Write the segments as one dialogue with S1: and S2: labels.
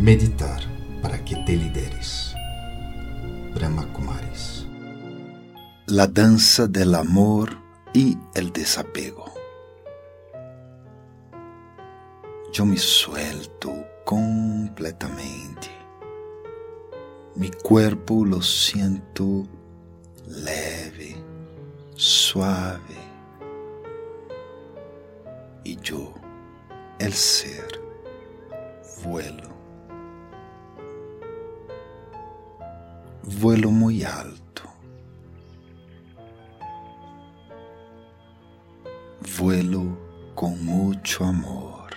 S1: Meditar para que te lideres. Brahma Kumaris.
S2: La danza del amor y el desapego. Yo me suelto completamente. Mi cuerpo lo siento leve, suave. Y yo, el ser, vuelo. Vuelo muy alto. Vuelo con mucho amor.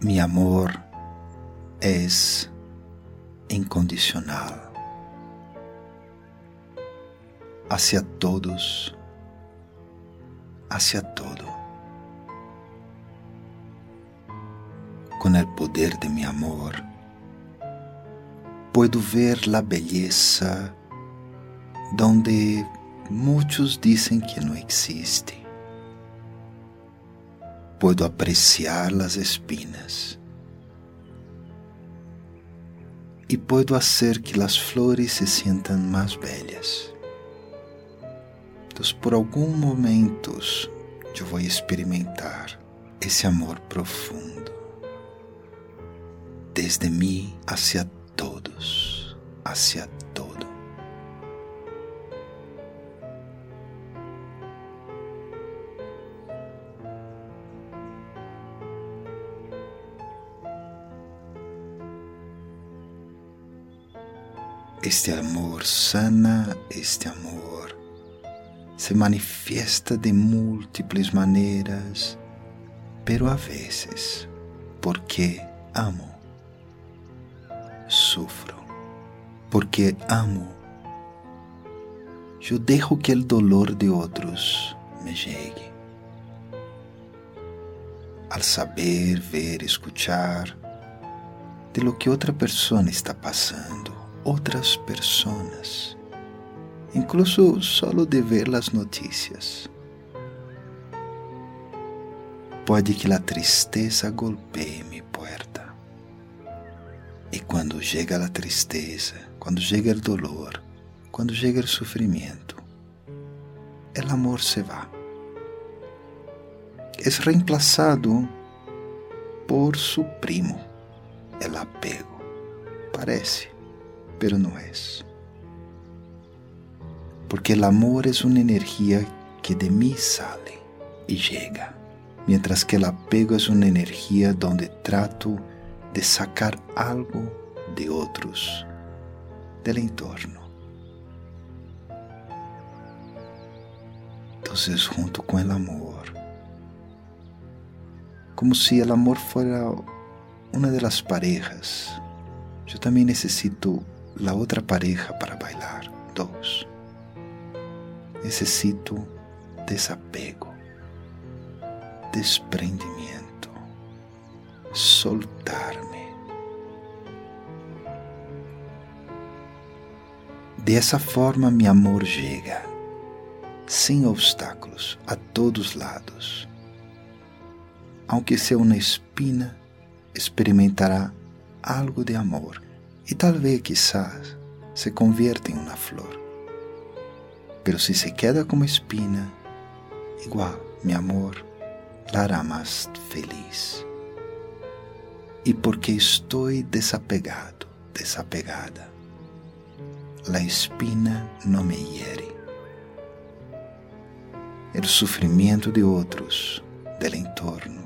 S2: Mi amor es incondicional hacia todos, hacia todo. Con el poder de mi amor, puedo ver la belleza donde muchos dicen que no existe. Puedo apreciar las espinas y puedo hacer que las flores se sientan más bellas. Entonces, por algunos momentos, voy a experimentar ese amor profundo, desde mí hacia hacia todo. Este amor sana, este amor se manifiesta de múltiples maneiras, pero a vezes, porque amo, sufro, porque amo, eu dejo que o dolor de outros me llegue. Al saber, ver, escuchar de lo que outra pessoa está passando, outras pessoas, incluso solo de ver as notícias. Pode que a tristeza golpee minha porta. E quando chega a tristeza, quando chega o dolor, quando chega o sofrimento, o amor se va. É reemplazado por su primo, el apego. Parece pero no es. Porque el amor es una energía que de mí sale y llega, mientras que el apego es una energía donde trato de sacar algo de otros, del entorno. Entonces, junto con el amor, como si el amor fuera una de las parejas, yo también necesito la outra pareja para bailar. Dos. Necesito desapego, desprendimiento, soltarme. Dessa forma, meu amor chega, sem obstáculos, a todos lados. Aunque seja uma espina, experimentará algo de amor e talvez quizás se convierta em uma flor. Pero se se queda como espina, igual, meu amor, la hará mais feliz. E porque estou desapegado, desapegada, la espina não me hiere. O sofrimento de outros, del entorno,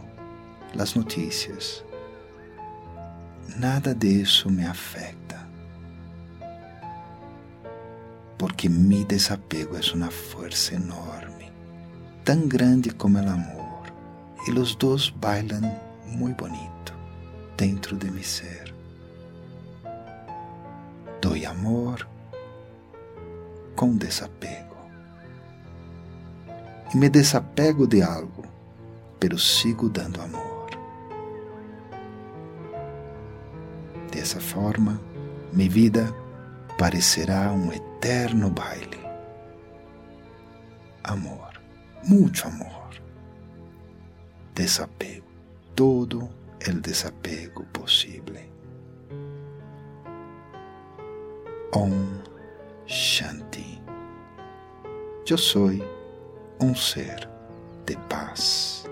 S2: las notícias, nada disso me afeta, porque mi desapego é uma força enorme, tão grande como o amor, e os dois bailam muito bonito dentro de mi ser. Dou amor com desapego. E me desapego de algo, pero sigo dando amor. Dessa forma, minha vida parecerá um eterno baile. Amor, muito amor, desapego, todo el desapego posible. Om Shanti. Yo soy un ser de paz.